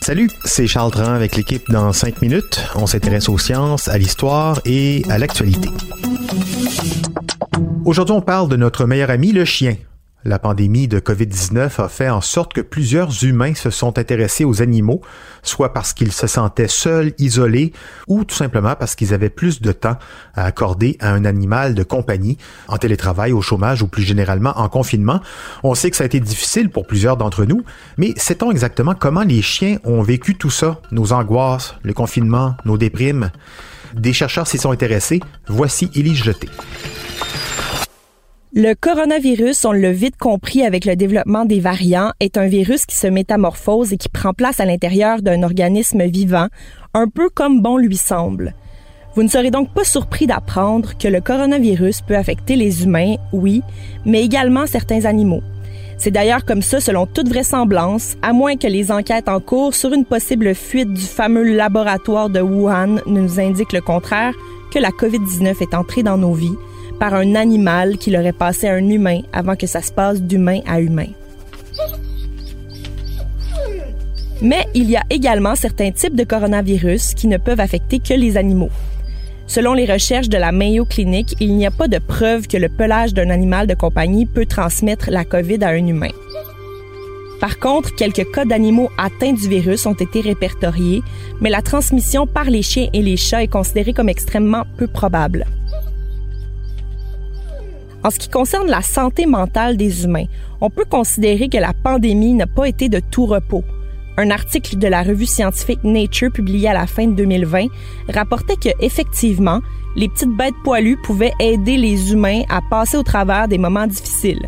Salut, c'est Charles Tran avec l'équipe dans 5 minutes. On s'intéresse aux sciences, à l'histoire et à l'actualité. Aujourd'hui, on parle de notre meilleur ami, le chien. La pandémie de COVID-19 a fait en sorte que plusieurs humains se sont intéressés aux animaux, soit parce qu'ils se sentaient seuls, isolés, ou tout simplement parce qu'ils avaient plus de temps à accorder à un animal de compagnie, en télétravail, au chômage ou plus généralement en confinement. On sait que ça a été difficile pour plusieurs d'entre nous, mais sait-on exactement comment les chiens ont vécu tout ça, nos angoisses, le confinement, nos déprimes? Des chercheurs s'y sont intéressés. Voici Élise Jeté. Le coronavirus, on l'a vite compris avec le développement des variants, est un virus qui se métamorphose et qui prend place à l'intérieur d'un organisme vivant, un peu comme bon lui semble. Vous ne serez donc pas surpris d'apprendre que le coronavirus peut affecter les humains, oui, mais également certains animaux. C'est d'ailleurs comme ça, selon toute vraisemblance, à moins que les enquêtes en cours sur une possible fuite du fameux laboratoire de Wuhan ne nous indiquent le contraire, que la COVID-19 est entrée dans nos vies par un animal qui l'aurait passé à un humain avant que ça se passe d'humain à humain. Mais il y a également certains types de coronavirus qui ne peuvent affecter que les animaux. Selon les recherches de la Mayo Clinic, il n'y a pas de preuve que le pelage d'un animal de compagnie peut transmettre la COVID à un humain. Par contre, quelques cas d'animaux atteints du virus ont été répertoriés, mais la transmission par les chiens et les chats est considérée comme extrêmement peu probable. En ce qui concerne la santé mentale des humains, on peut considérer que la pandémie n'a pas été de tout repos. Un article de la revue scientifique Nature publié à la fin de 2020 rapportait que effectivement, les petites bêtes poilues pouvaient aider les humains à passer au travers des moments difficiles.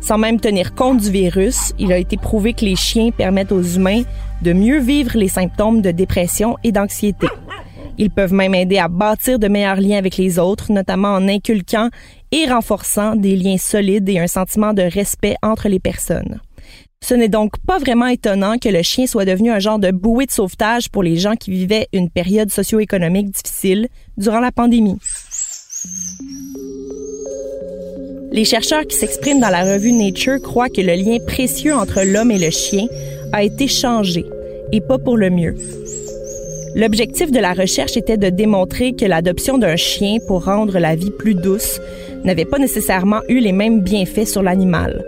Sans même tenir compte du virus, il a été prouvé que les chiens permettent aux humains de mieux vivre les symptômes de dépression et d'anxiété. Ils peuvent même aider à bâtir de meilleurs liens avec les autres, notamment en inculquant et renforçant des liens solides et un sentiment de respect entre les personnes. Ce n'est donc pas vraiment étonnant que le chien soit devenu un genre de bouée de sauvetage pour les gens qui vivaient une période socio-économique difficile durant la pandémie. Les chercheurs qui s'expriment dans la revue Nature croient que le lien précieux entre l'homme et le chien a été changé, et pas pour le mieux. L'objectif de la recherche était de démontrer que l'adoption d'un chien pour rendre la vie plus douce n'avait pas nécessairement eu les mêmes bienfaits sur l'animal.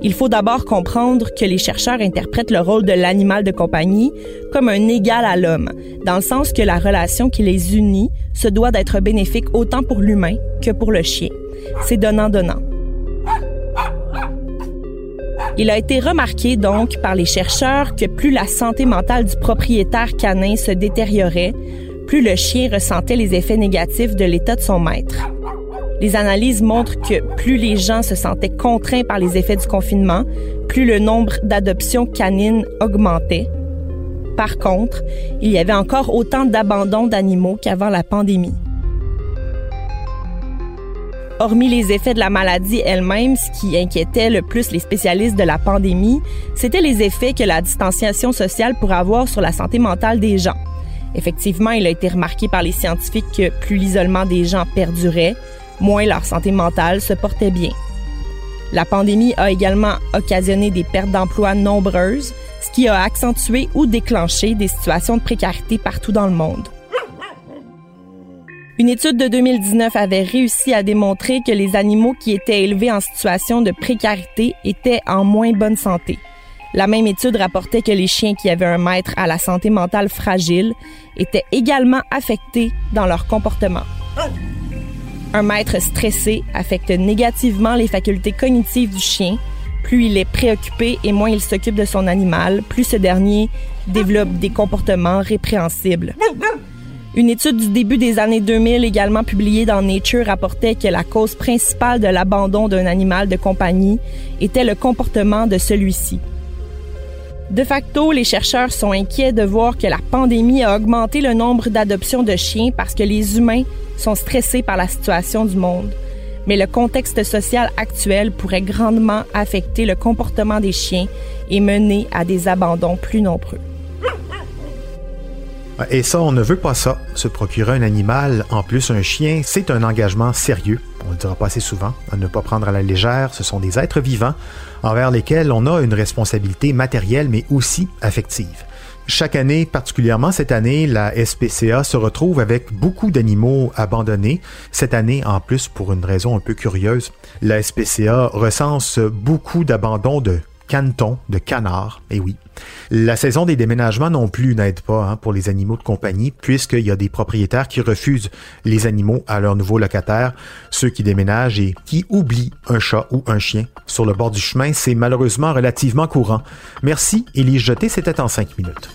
Il faut d'abord comprendre que les chercheurs interprètent le rôle de l'animal de compagnie comme un égal à l'homme, dans le sens que la relation qui les unit se doit d'être bénéfique autant pour l'humain que pour le chien. C'est donnant-donnant. Il a été remarqué donc par les chercheurs que plus la santé mentale du propriétaire canin se détériorait, plus le chien ressentait les effets négatifs de l'état de son maître. Les analyses montrent que plus les gens se sentaient contraints par les effets du confinement, plus le nombre d'adoptions canines augmentait. Par contre, il y avait encore autant d'abandons d'animaux qu'avant la pandémie. Hormis les effets de la maladie elle-même, ce qui inquiétait le plus les spécialistes de la pandémie, c'était les effets que la distanciation sociale pourrait avoir sur la santé mentale des gens. Effectivement, il a été remarqué par les scientifiques que plus l'isolement des gens perdurait, moins leur santé mentale se portait bien. La pandémie a également occasionné des pertes d'emplois nombreuses, ce qui a accentué ou déclenché des situations de précarité partout dans le monde. Une étude de 2019 avait réussi à démontrer que les animaux qui étaient élevés en situation de précarité étaient en moins bonne santé. La même étude rapportait que les chiens qui avaient un maître à la santé mentale fragile étaient également affectés dans leur comportement. Un maître stressé affecte négativement les facultés cognitives du chien. Plus il est préoccupé et moins il s'occupe de son animal, plus ce dernier développe des comportements répréhensibles. Une étude du début des années 2000, également publiée dans Nature, rapportait que la cause principale de l'abandon d'un animal de compagnie était le comportement de celui-ci. De facto, les chercheurs sont inquiets de voir que la pandémie a augmenté le nombre d'adoptions de chiens parce que les humains sont stressés par la situation du monde. Mais le contexte social actuel pourrait grandement affecter le comportement des chiens et mener à des abandons plus nombreux. Et ça, on ne veut pas ça. Se procurer un animal, en plus un chien, c'est un engagement sérieux. On le dira pas assez souvent. À ne pas prendre à la légère, ce sont des êtres vivants envers lesquels on a une responsabilité matérielle mais aussi affective. Chaque année, particulièrement cette année, la SPCA se retrouve avec beaucoup d'animaux abandonnés. Cette année, en plus, pour une raison un peu curieuse, la SPCA recense beaucoup d'abandons de canetons, de canards, et oui. La saison des déménagements non plus n'aide pas hein, pour les animaux de compagnie, puisqu'il y a des propriétaires qui refusent les animaux à leurs nouveaux locataires, ceux qui déménagent et qui oublient un chat ou un chien sur le bord du chemin. C'est malheureusement relativement courant. Merci, Élise Jeté, c'était en cinq minutes.